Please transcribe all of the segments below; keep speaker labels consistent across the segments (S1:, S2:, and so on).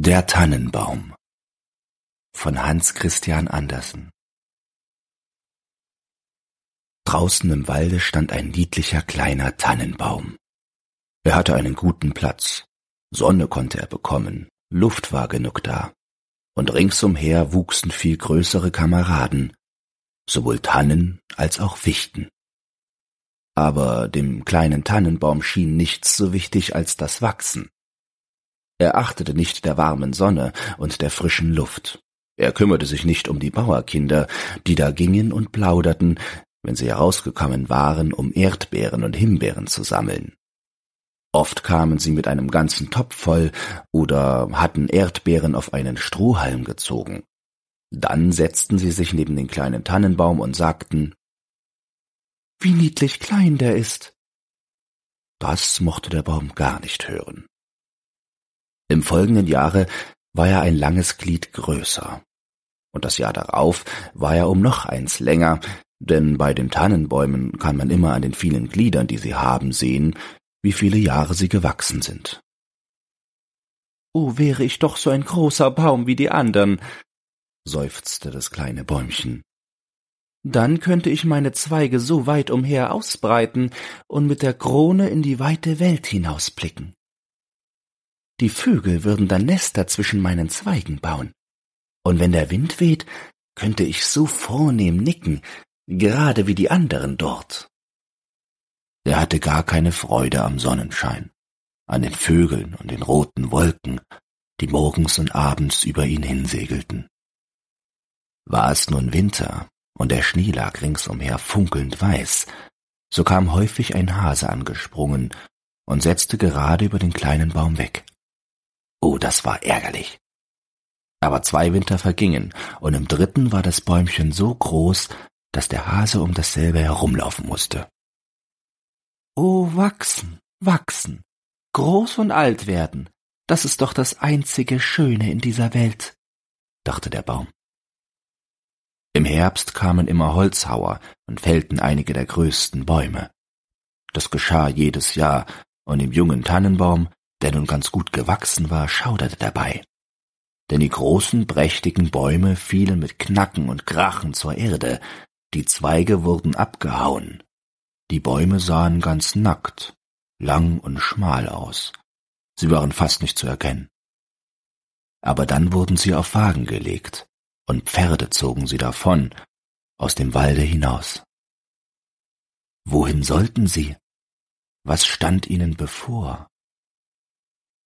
S1: Der Tannenbaum von Hans Christian Andersen Draußen im Walde stand ein niedlicher kleiner Tannenbaum. Er hatte einen guten Platz, Sonne konnte er bekommen, Luft war genug da, und ringsumher wuchsen viel größere Kameraden, sowohl Tannen als auch Fichten. Aber dem kleinen Tannenbaum schien nichts so wichtig als das Wachsen. Er achtete nicht der warmen Sonne und der frischen Luft. Er kümmerte sich nicht um die Bauerkinder, die da gingen und plauderten, wenn sie herausgekommen waren, um Erdbeeren und Himbeeren zu sammeln. Oft kamen sie mit einem ganzen Topf voll oder hatten Erdbeeren auf einen Strohhalm gezogen. Dann setzten sie sich neben den kleinen Tannenbaum und sagten Wie niedlich klein der ist. Das mochte der Baum gar nicht hören. Im folgenden Jahre war er ein langes Glied größer. Und das Jahr darauf war er um noch eins länger, denn bei den Tannenbäumen kann man immer an den vielen Gliedern, die sie haben, sehen, wie viele Jahre sie gewachsen sind. Oh, wäre ich doch so ein großer Baum wie die andern, seufzte das kleine Bäumchen. Dann könnte ich meine Zweige so weit umher ausbreiten und mit der Krone in die weite Welt hinausblicken. Die Vögel würden dann Nester zwischen meinen Zweigen bauen. Und wenn der Wind weht, könnte ich so vornehm nicken, gerade wie die anderen dort. Er hatte gar keine Freude am Sonnenschein, an den Vögeln und den roten Wolken, die morgens und abends über ihn hinsegelten. War es nun Winter und der Schnee lag ringsumher funkelnd weiß, so kam häufig ein Hase angesprungen und setzte gerade über den kleinen Baum weg. Oh, das war ärgerlich. Aber zwei Winter vergingen, und im dritten war das Bäumchen so groß, dass der Hase um dasselbe herumlaufen musste. Oh, wachsen, wachsen, groß und alt werden, das ist doch das einzige Schöne in dieser Welt, dachte der Baum. Im Herbst kamen immer Holzhauer und fällten einige der größten Bäume. Das geschah jedes Jahr, und im jungen Tannenbaum, der nun ganz gut gewachsen war, schauderte dabei denn die großen, prächtigen Bäume fielen mit Knacken und Krachen zur Erde, die Zweige wurden abgehauen, die Bäume sahen ganz nackt, lang und schmal aus, sie waren fast nicht zu erkennen. Aber dann wurden sie auf Wagen gelegt, und Pferde zogen sie davon, aus dem Walde hinaus. Wohin sollten sie? Was stand ihnen bevor?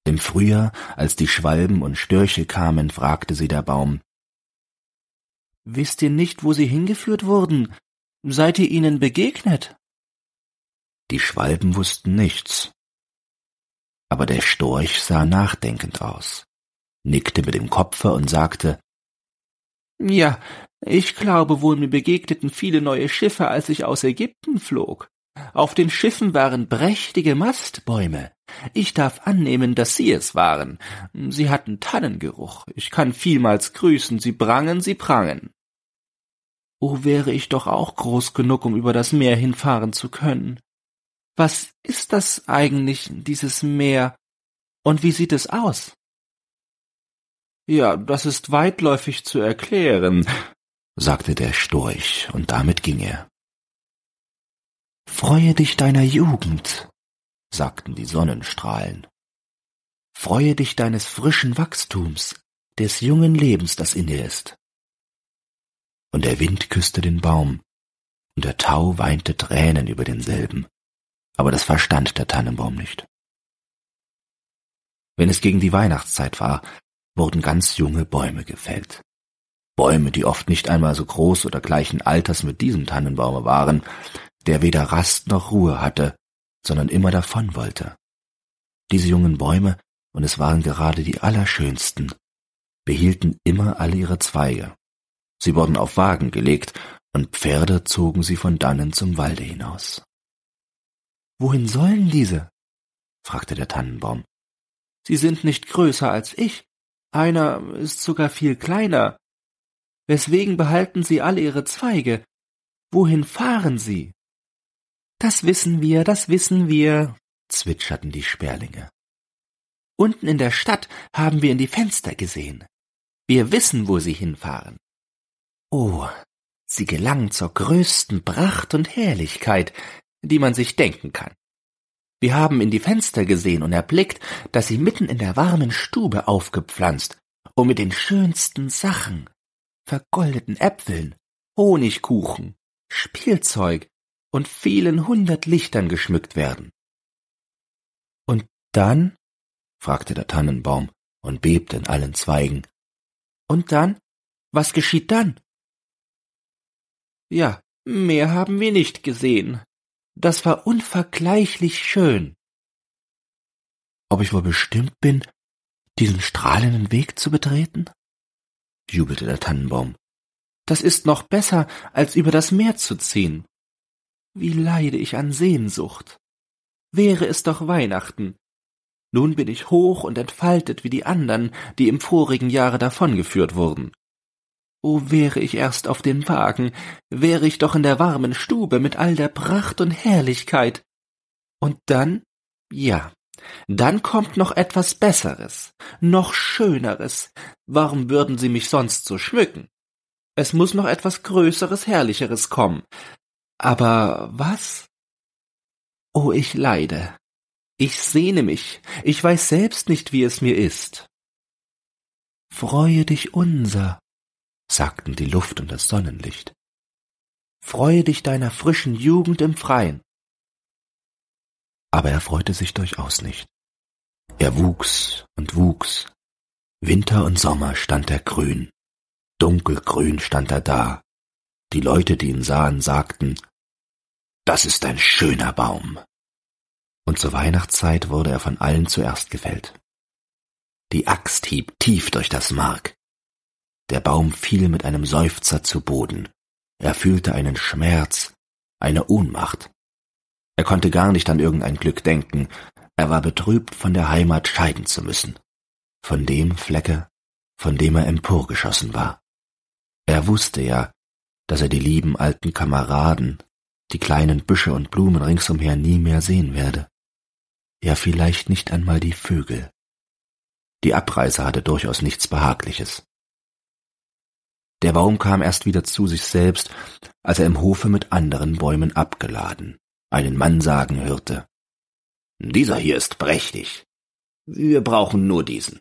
S1: Im Frühjahr, als die Schwalben und Störche kamen, fragte sie der Baum. Wisst ihr nicht, wo sie hingeführt wurden? Seid ihr ihnen begegnet? Die Schwalben wussten nichts. Aber der Storch sah nachdenkend aus, nickte mit dem Kopfe und sagte, Ja, ich glaube wohl, mir begegneten viele neue Schiffe, als ich aus Ägypten flog. Auf den Schiffen waren prächtige Mastbäume. Ich darf annehmen, dass Sie es waren. Sie hatten Tannengeruch. Ich kann vielmals grüßen. Sie prangen, Sie prangen. Oh, wäre ich doch auch groß genug, um über das Meer hinfahren zu können. Was ist das eigentlich, dieses Meer? Und wie sieht es aus? Ja, das ist weitläufig zu erklären, sagte der Storch, und damit ging er. Freue dich deiner Jugend, sagten die Sonnenstrahlen. Freue dich deines frischen Wachstums, des jungen Lebens, das in dir ist. Und der Wind küsste den Baum, und der Tau weinte Tränen über denselben, aber das verstand der Tannenbaum nicht. Wenn es gegen die Weihnachtszeit war, wurden ganz junge Bäume gefällt. Bäume, die oft nicht einmal so groß oder gleichen Alters mit diesem Tannenbaume waren, der weder Rast noch Ruhe hatte, sondern immer davon wollte. Diese jungen Bäume, und es waren gerade die allerschönsten, behielten immer alle ihre Zweige. Sie wurden auf Wagen gelegt, und Pferde zogen sie von dannen zum Walde hinaus. Wohin sollen diese? fragte der Tannenbaum. Sie sind nicht größer als ich, einer ist sogar viel kleiner. Weswegen behalten Sie alle Ihre Zweige? Wohin fahren Sie? Das wissen wir, das wissen wir, zwitscherten die Sperlinge. Unten in der Stadt haben wir in die Fenster gesehen. Wir wissen, wo sie hinfahren. Oh, sie gelangen zur größten Pracht und Herrlichkeit, die man sich denken kann. Wir haben in die Fenster gesehen und erblickt, dass sie mitten in der warmen Stube aufgepflanzt und mit den schönsten Sachen, vergoldeten Äpfeln, Honigkuchen, Spielzeug und vielen hundert Lichtern geschmückt werden. Und dann? fragte der Tannenbaum und bebte in allen Zweigen. Und dann? Was geschieht dann? Ja, mehr haben wir nicht gesehen. Das war unvergleichlich schön. Ob ich wohl bestimmt bin, diesen strahlenden Weg zu betreten? jubelte der Tannenbaum. Das ist noch besser, als über das Meer zu ziehen. Wie leide ich an Sehnsucht. Wäre es doch Weihnachten. Nun bin ich hoch und entfaltet wie die andern, die im vorigen Jahre davongeführt wurden. O wäre ich erst auf dem Wagen, wäre ich doch in der warmen Stube mit all der Pracht und Herrlichkeit. Und dann, ja, dann kommt noch etwas Besseres, noch Schöneres. Warum würden Sie mich sonst so schmücken? Es muss noch etwas Größeres, Herrlicheres kommen. Aber was? Oh, ich leide. Ich sehne mich. Ich weiß selbst nicht, wie es mir ist. Freue dich unser, sagten die Luft und das Sonnenlicht. Freue dich deiner frischen Jugend im Freien. Aber er freute sich durchaus nicht. Er wuchs und wuchs. Winter und Sommer stand er grün. Dunkelgrün stand er da. Die Leute, die ihn sahen, sagten, das ist ein schöner Baum. Und zur Weihnachtszeit wurde er von allen zuerst gefällt. Die Axt hieb tief durch das Mark. Der Baum fiel mit einem Seufzer zu Boden. Er fühlte einen Schmerz, eine Ohnmacht. Er konnte gar nicht an irgendein Glück denken, er war betrübt, von der Heimat scheiden zu müssen, von dem Flecke, von dem er emporgeschossen war. Er wusste ja, dass er die lieben alten Kameraden, die kleinen Büsche und Blumen ringsumher nie mehr sehen werde. Ja, vielleicht nicht einmal die Vögel. Die Abreise hatte durchaus nichts Behagliches. Der Baum kam erst wieder zu sich selbst, als er im Hofe mit anderen Bäumen abgeladen, einen Mann sagen hörte. Dieser hier ist prächtig. Wir brauchen nur diesen.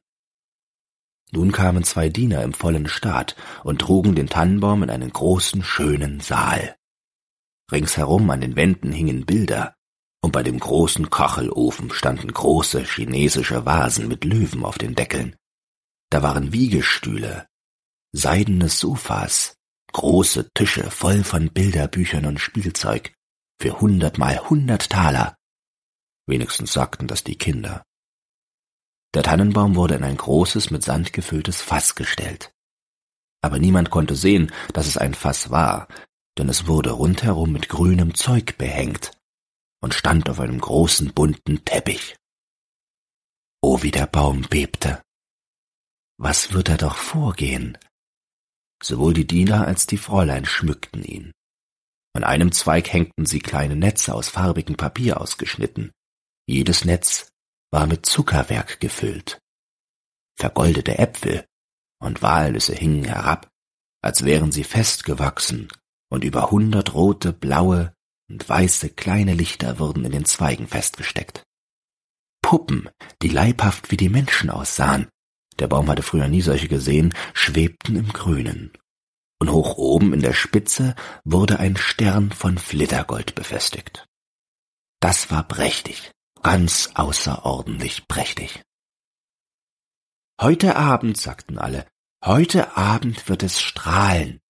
S1: Nun kamen zwei Diener im vollen Staat und trugen den Tannenbaum in einen großen, schönen Saal. Ringsherum an den Wänden hingen Bilder, und bei dem großen Kachelofen standen große chinesische Vasen mit Löwen auf den Deckeln. Da waren Wiegestühle, seidene Sofas, große Tische voll von Bilderbüchern und Spielzeug, für hundertmal hundert Taler. Wenigstens sagten das die Kinder. Der Tannenbaum wurde in ein großes, mit Sand gefülltes Fass gestellt. Aber niemand konnte sehen, dass es ein Fass war, denn es wurde rundherum mit grünem Zeug behängt und stand auf einem großen bunten Teppich. Oh, wie der Baum bebte. Was wird er doch vorgehen? Sowohl die Diener als die Fräulein schmückten ihn. An einem Zweig hängten sie kleine Netze aus farbigem Papier ausgeschnitten. Jedes Netz war mit Zuckerwerk gefüllt. Vergoldete Äpfel und Walnüsse hingen herab, als wären sie festgewachsen, und über hundert rote, blaue und weiße kleine Lichter wurden in den Zweigen festgesteckt. Puppen, die leibhaft wie die Menschen aussahen, der Baum hatte früher nie solche gesehen, schwebten im Grünen. Und hoch oben in der Spitze wurde ein Stern von Flittergold befestigt. Das war prächtig, ganz außerordentlich prächtig. Heute Abend, sagten alle, heute Abend wird es strahlen.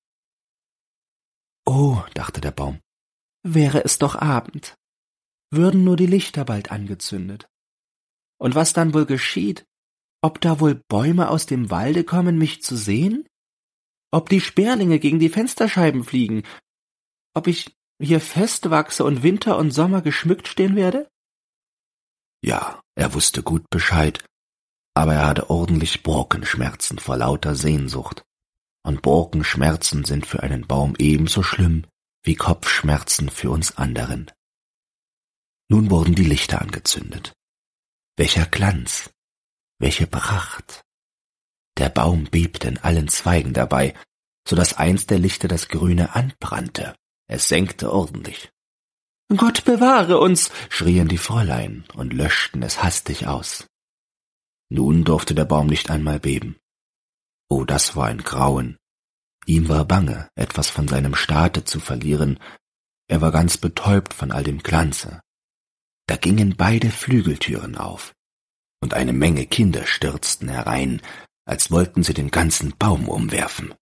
S1: Oh, dachte der Baum, wäre es doch Abend, würden nur die Lichter bald angezündet. Und was dann wohl geschieht, ob da wohl Bäume aus dem Walde kommen, mich zu sehen? Ob die Sperlinge gegen die Fensterscheiben fliegen? Ob ich hier festwachse und Winter und Sommer geschmückt stehen werde? Ja, er wusste gut Bescheid, aber er hatte ordentlich Borkenschmerzen vor lauter Sehnsucht. Und Borkenschmerzen sind für einen Baum ebenso schlimm wie Kopfschmerzen für uns anderen. Nun wurden die Lichter angezündet. Welcher Glanz, Welche Pracht! Der Baum bebte in allen Zweigen dabei, so dass eins der Lichter das Grüne anbrannte. Es senkte ordentlich. Gott bewahre uns, schrien die Fräulein und löschten es hastig aus. Nun durfte der Baum nicht einmal beben. Oh, das war ein Grauen. Ihm war bange, etwas von seinem Staate zu verlieren. Er war ganz betäubt von all dem Glanze. Da gingen beide Flügeltüren auf, und eine Menge Kinder stürzten herein, als wollten sie den ganzen Baum umwerfen.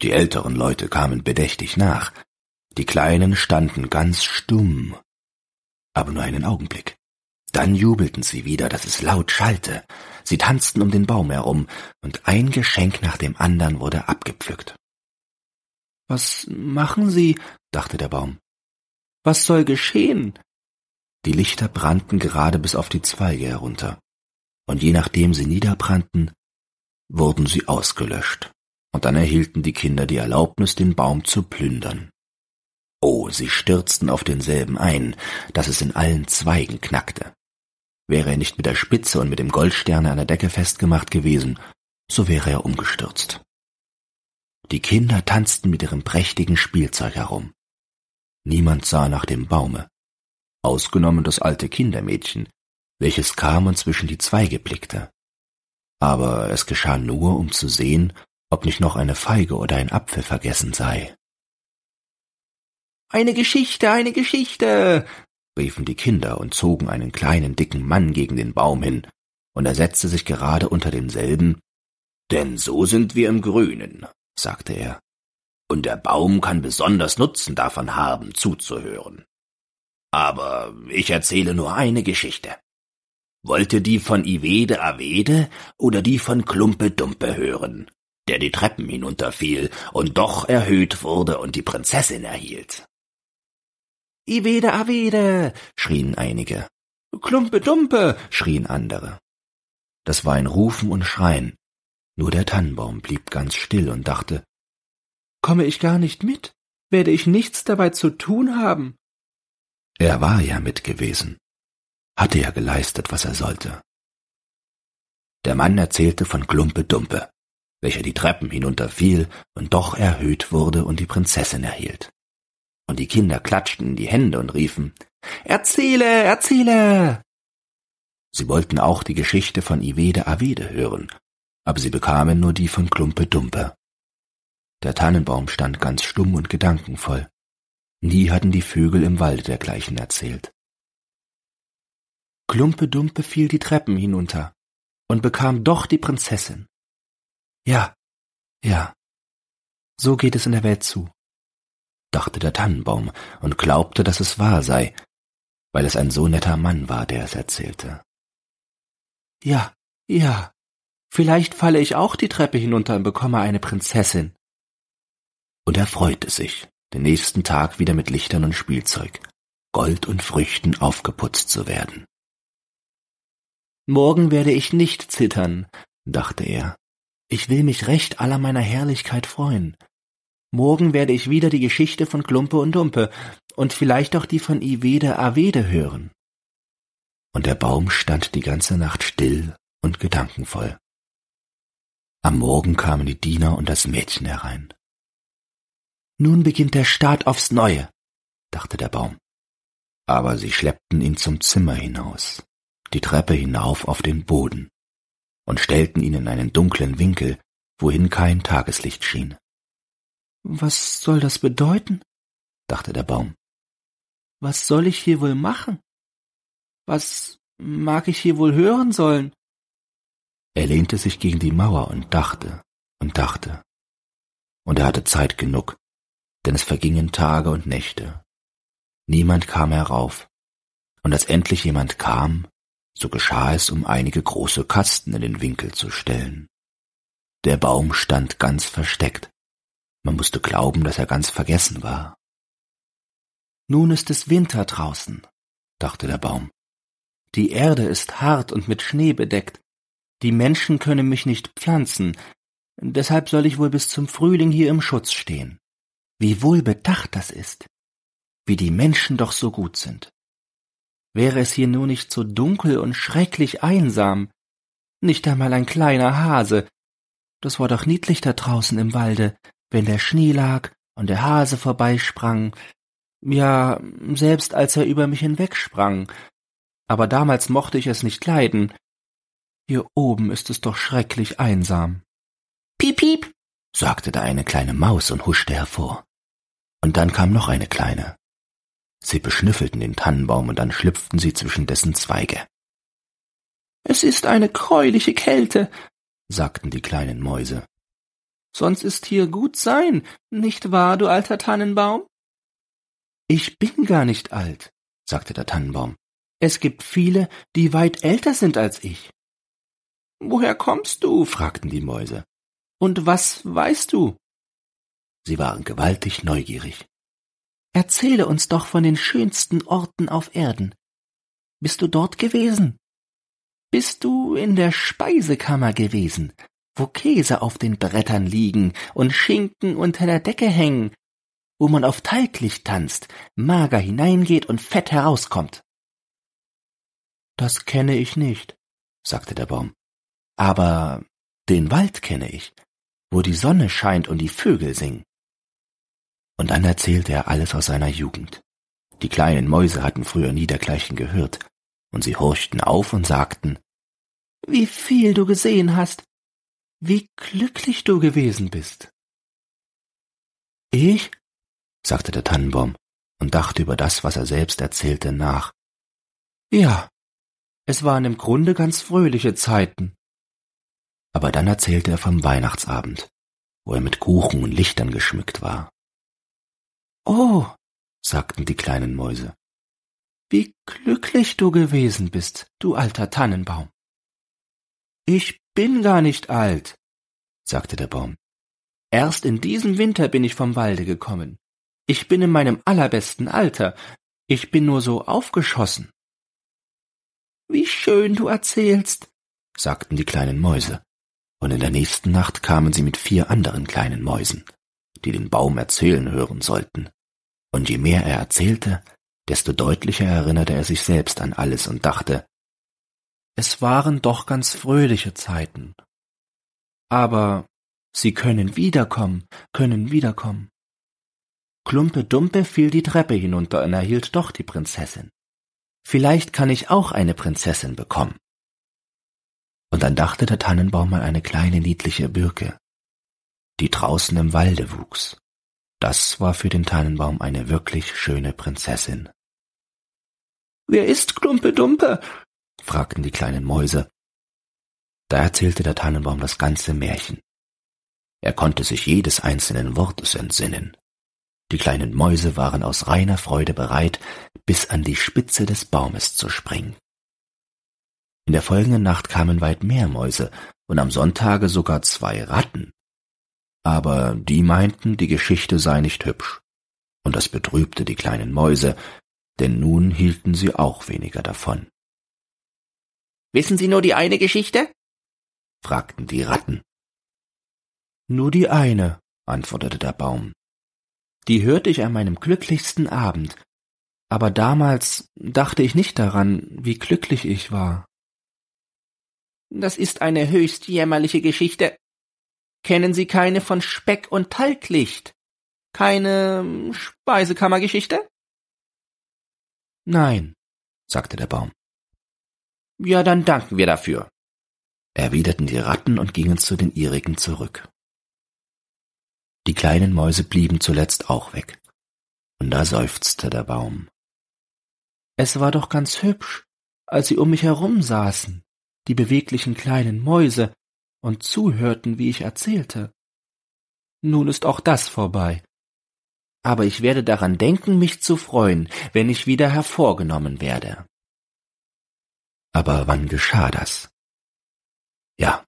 S1: Die älteren Leute kamen bedächtig nach, die Kleinen standen ganz stumm. Aber nur einen Augenblick. Dann jubelten sie wieder, dass es laut schallte. Sie tanzten um den Baum herum, und ein Geschenk nach dem andern wurde abgepflückt. Was machen Sie? dachte der Baum. Was soll geschehen? Die Lichter brannten gerade bis auf die Zweige herunter, und je nachdem sie niederbrannten, wurden sie ausgelöscht, und dann erhielten die Kinder die Erlaubnis, den Baum zu plündern. Oh, sie stürzten auf denselben ein, dass es in allen Zweigen knackte. Wäre er nicht mit der Spitze und mit dem Goldsterne an der Decke festgemacht gewesen, so wäre er umgestürzt. Die Kinder tanzten mit ihrem prächtigen Spielzeug herum. Niemand sah nach dem Baume, ausgenommen das alte Kindermädchen, welches kam und zwischen die Zweige blickte. Aber es geschah nur, um zu sehen, ob nicht noch eine Feige oder ein Apfel vergessen sei. Eine Geschichte, eine Geschichte, riefen die Kinder und zogen einen kleinen dicken Mann gegen den Baum hin, und er setzte sich gerade unter demselben, denn so sind wir im Grünen, sagte er, und der Baum kann besonders Nutzen davon haben, zuzuhören. Aber ich erzähle nur eine Geschichte. Wollte die von Ivede Avede oder die von Klumpe Dumpe hören, der die Treppen hinunterfiel und doch erhöht wurde und die Prinzessin erhielt? Ivede Avede, schrien einige. Klumpe Dumpe, schrien andere. Das war ein Rufen und Schreien. Nur der Tannenbaum blieb ganz still und dachte, Komme ich gar nicht mit? Werde ich nichts dabei zu tun haben? Er war ja mit gewesen, hatte ja geleistet, was er sollte. Der Mann erzählte von Klumpe Dumpe, welcher die Treppen hinunterfiel und doch erhöht wurde und die Prinzessin erhielt und die Kinder klatschten in die Hände und riefen Erzähle, erzähle. Sie wollten auch die Geschichte von Ivede Avede hören, aber sie bekamen nur die von Klumpe Dumpe. Der Tannenbaum stand ganz stumm und gedankenvoll. Nie hatten die Vögel im Walde dergleichen erzählt. Klumpe Dumpe fiel die Treppen hinunter und bekam doch die Prinzessin. Ja, ja, so geht es in der Welt zu dachte der Tannenbaum und glaubte, dass es wahr sei, weil es ein so netter Mann war, der es erzählte. Ja, ja, vielleicht falle ich auch die Treppe hinunter und bekomme eine Prinzessin. Und er freute sich, den nächsten Tag wieder mit Lichtern und Spielzeug, Gold und Früchten aufgeputzt zu werden. Morgen werde ich nicht zittern, dachte er. Ich will mich recht aller meiner Herrlichkeit freuen. Morgen werde ich wieder die Geschichte von Klumpe und Dumpe und vielleicht auch die von Ivede Avede hören. Und der Baum stand die ganze Nacht still und gedankenvoll. Am Morgen kamen die Diener und das Mädchen herein. Nun beginnt der Staat aufs Neue, dachte der Baum. Aber sie schleppten ihn zum Zimmer hinaus, die Treppe hinauf auf den Boden und stellten ihn in einen dunklen Winkel, wohin kein Tageslicht schien. Was soll das bedeuten? dachte der Baum. Was soll ich hier wohl machen? Was mag ich hier wohl hören sollen? Er lehnte sich gegen die Mauer und dachte und dachte. Und er hatte Zeit genug, denn es vergingen Tage und Nächte. Niemand kam herauf, und als endlich jemand kam, so geschah es, um einige große Kasten in den Winkel zu stellen. Der Baum stand ganz versteckt, man musste glauben, dass er ganz vergessen war. Nun ist es Winter draußen, dachte der Baum. Die Erde ist hart und mit Schnee bedeckt. Die Menschen können mich nicht pflanzen, deshalb soll ich wohl bis zum Frühling hier im Schutz stehen. Wie wohl bedacht das ist, wie die Menschen doch so gut sind. Wäre es hier nur nicht so dunkel und schrecklich einsam, nicht einmal ein kleiner Hase. Das war doch niedlich da draußen im Walde, wenn der Schnee lag und der Hase vorbeisprang. Ja, selbst als er über mich hinwegsprang. Aber damals mochte ich es nicht leiden. Hier oben ist es doch schrecklich einsam.
S2: Piep, piep,
S1: sagte da eine kleine Maus und huschte hervor. Und dann kam noch eine kleine. Sie beschnüffelten den Tannenbaum und dann schlüpften sie zwischen dessen Zweige.
S2: Es ist eine greuliche Kälte,
S1: sagten die kleinen Mäuse.
S2: Sonst ist hier gut sein, nicht wahr, du alter Tannenbaum?
S1: Ich bin gar nicht alt, sagte der Tannenbaum.
S2: Es gibt viele, die weit älter sind als ich.
S1: Woher kommst du? fragten die Mäuse.
S2: Und was weißt du?
S1: Sie waren gewaltig neugierig.
S2: Erzähle uns doch von den schönsten Orten auf Erden. Bist du dort gewesen? Bist du in der Speisekammer gewesen, wo Käse auf den Brettern liegen und Schinken unter der Decke hängen, wo man auf Talglicht tanzt, mager hineingeht und fett herauskommt?
S1: Das kenne ich nicht, sagte der Baum. Aber den Wald kenne ich, wo die Sonne scheint und die Vögel singen. Und dann erzählte er alles aus seiner Jugend. Die kleinen Mäuse hatten früher nie dergleichen gehört, und sie horchten auf und sagten
S2: Wie viel du gesehen hast, wie glücklich du gewesen bist.
S1: Ich? sagte der Tannenbaum und dachte über das, was er selbst erzählte, nach. Ja, es waren im Grunde ganz fröhliche Zeiten. Aber dann erzählte er vom Weihnachtsabend, wo er mit Kuchen und Lichtern geschmückt war.
S2: Oh,
S1: sagten die kleinen Mäuse.
S2: Wie glücklich du gewesen bist, du alter Tannenbaum.
S1: Ich bin gar nicht alt, sagte der Baum. Erst in diesem Winter bin ich vom Walde gekommen. Ich bin in meinem allerbesten Alter. Ich bin nur so aufgeschossen.
S2: Wie schön du erzählst,
S1: sagten die kleinen Mäuse, und in der nächsten Nacht kamen sie mit vier anderen kleinen Mäusen, die den Baum erzählen hören sollten und je mehr er erzählte, desto deutlicher erinnerte er sich selbst an alles und dachte, es waren doch ganz fröhliche Zeiten. Aber sie können wiederkommen, können wiederkommen. Klumpe Dumpe fiel die Treppe hinunter und erhielt doch die Prinzessin. Vielleicht kann ich auch eine Prinzessin bekommen. Und dann dachte der Tannenbaum an eine kleine niedliche Birke, die draußen im Walde wuchs das war für den Tannenbaum eine wirklich schöne Prinzessin.
S2: Wer ist Klumpe Dumpe?
S1: Fragten die kleinen Mäuse. Da erzählte der Tannenbaum das ganze Märchen. Er konnte sich jedes einzelnen Wortes entsinnen. Die kleinen Mäuse waren aus reiner Freude bereit, bis an die Spitze des Baumes zu springen. In der folgenden Nacht kamen weit mehr Mäuse und am Sonntage sogar zwei Ratten aber die meinten, die Geschichte sei nicht hübsch, und das betrübte die kleinen Mäuse, denn nun hielten sie auch weniger davon.
S2: Wissen Sie nur die eine Geschichte?
S1: fragten die Ratten. Nur die eine, antwortete der Baum. Die hörte ich an meinem glücklichsten Abend, aber damals dachte ich nicht daran, wie glücklich ich war.
S2: Das ist eine höchst jämmerliche Geschichte, Kennen Sie keine von Speck und Talglicht? Keine Speisekammergeschichte?
S1: Nein, sagte der Baum.
S2: Ja, dann danken wir dafür,
S1: erwiderten die Ratten und gingen zu den ihrigen zurück. Die kleinen Mäuse blieben zuletzt auch weg, und da seufzte der Baum. Es war doch ganz hübsch, als sie um mich herum saßen, die beweglichen kleinen Mäuse, und zuhörten, wie ich erzählte. Nun ist auch das vorbei. Aber ich werde daran denken, mich zu freuen, wenn ich wieder hervorgenommen werde. Aber wann geschah das? Ja,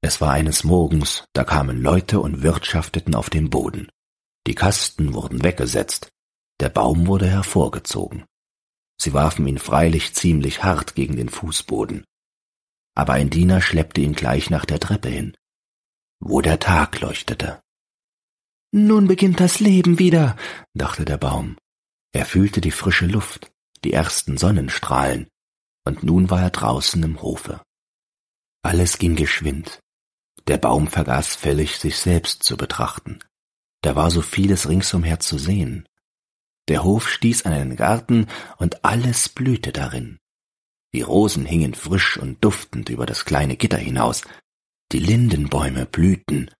S1: es war eines Morgens, da kamen Leute und wirtschafteten auf dem Boden. Die Kasten wurden weggesetzt, der Baum wurde hervorgezogen. Sie warfen ihn freilich ziemlich hart gegen den Fußboden, aber ein Diener schleppte ihn gleich nach der Treppe hin, wo der Tag leuchtete. Nun beginnt das Leben wieder, dachte der Baum. Er fühlte die frische Luft, die ersten Sonnenstrahlen, und nun war er draußen im Hofe. Alles ging geschwind. Der Baum vergaß völlig, sich selbst zu betrachten. Da war so vieles ringsumher zu sehen. Der Hof stieß an einen Garten und alles blühte darin. Die Rosen hingen frisch und duftend über das kleine Gitter hinaus, die Lindenbäume blühten,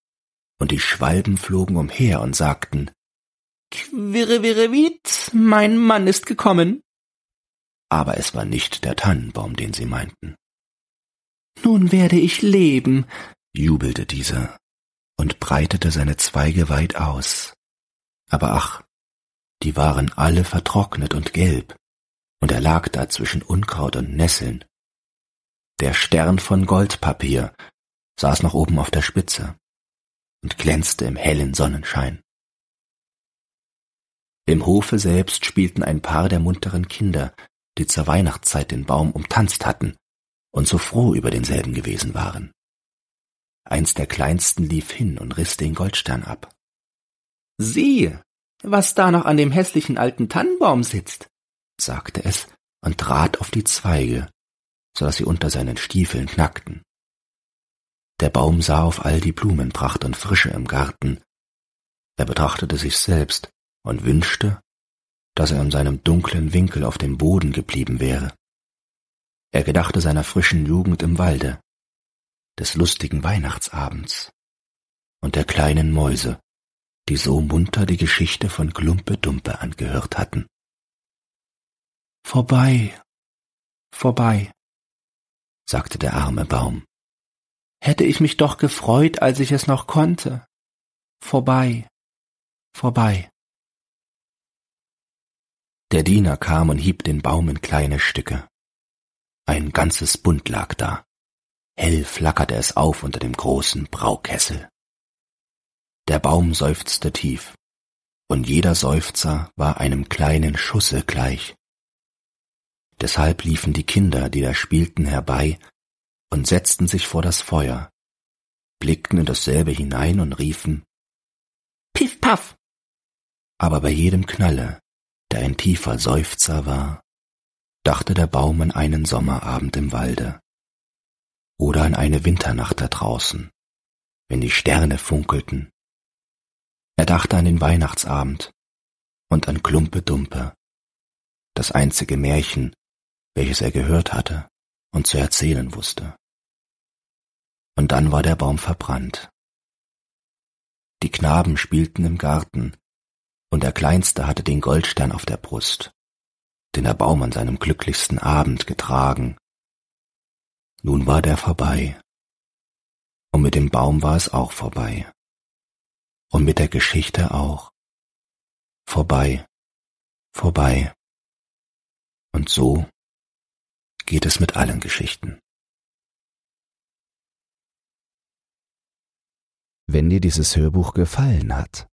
S1: und die Schwalben flogen umher und sagten
S2: Quirrevirrevit, mein Mann ist gekommen.
S1: Aber es war nicht der Tannenbaum, den sie meinten.
S2: Nun werde ich leben,
S1: jubelte dieser und breitete seine Zweige weit aus. Aber ach, die waren alle vertrocknet und gelb, und er lag da zwischen Unkraut und Nesseln. Der Stern von Goldpapier saß noch oben auf der Spitze und glänzte im hellen Sonnenschein. Im Hofe selbst spielten ein paar der munteren Kinder, die zur Weihnachtszeit den Baum umtanzt hatten und so froh über denselben gewesen waren. Eins der kleinsten lief hin und riss den Goldstern ab.
S2: Sieh, was da noch an dem hässlichen alten Tannenbaum sitzt, sagte es und trat auf die Zweige, so dass sie unter seinen Stiefeln knackten.
S1: Der Baum sah auf all die Blumenpracht und Frische im Garten. Er betrachtete sich selbst und wünschte, dass er in seinem dunklen Winkel auf dem Boden geblieben wäre. Er gedachte seiner frischen Jugend im Walde, des lustigen Weihnachtsabends und der kleinen Mäuse, die so munter die Geschichte von Klumpe Dumpe angehört hatten.
S2: Vorbei, vorbei,
S1: sagte der arme Baum.
S2: Hätte ich mich doch gefreut, als ich es noch konnte. Vorbei, vorbei.
S1: Der Diener kam und hieb den Baum in kleine Stücke. Ein ganzes Bund lag da. Hell flackerte es auf unter dem großen Braukessel. Der Baum seufzte tief, und jeder Seufzer war einem kleinen Schusse gleich. Deshalb liefen die Kinder, die da spielten, herbei und setzten sich vor das Feuer, blickten in dasselbe hinein und riefen
S2: Piff paff.
S1: Aber bei jedem Knalle, der ein tiefer Seufzer war, dachte der Baum an einen Sommerabend im Walde oder an eine Winternacht da draußen, wenn die Sterne funkelten. Er dachte an den Weihnachtsabend und an Klumpe Dumpe, das einzige Märchen, welches er gehört hatte und zu erzählen wusste. Und dann war der Baum verbrannt. Die Knaben spielten im Garten, und der Kleinste hatte den Goldstern auf der Brust, den der Baum an seinem glücklichsten Abend getragen. Nun war der vorbei, und mit dem Baum war es auch vorbei, und mit der Geschichte auch. Vorbei, vorbei. Und so geht es mit allen Geschichten.
S3: Wenn dir dieses Hörbuch gefallen hat,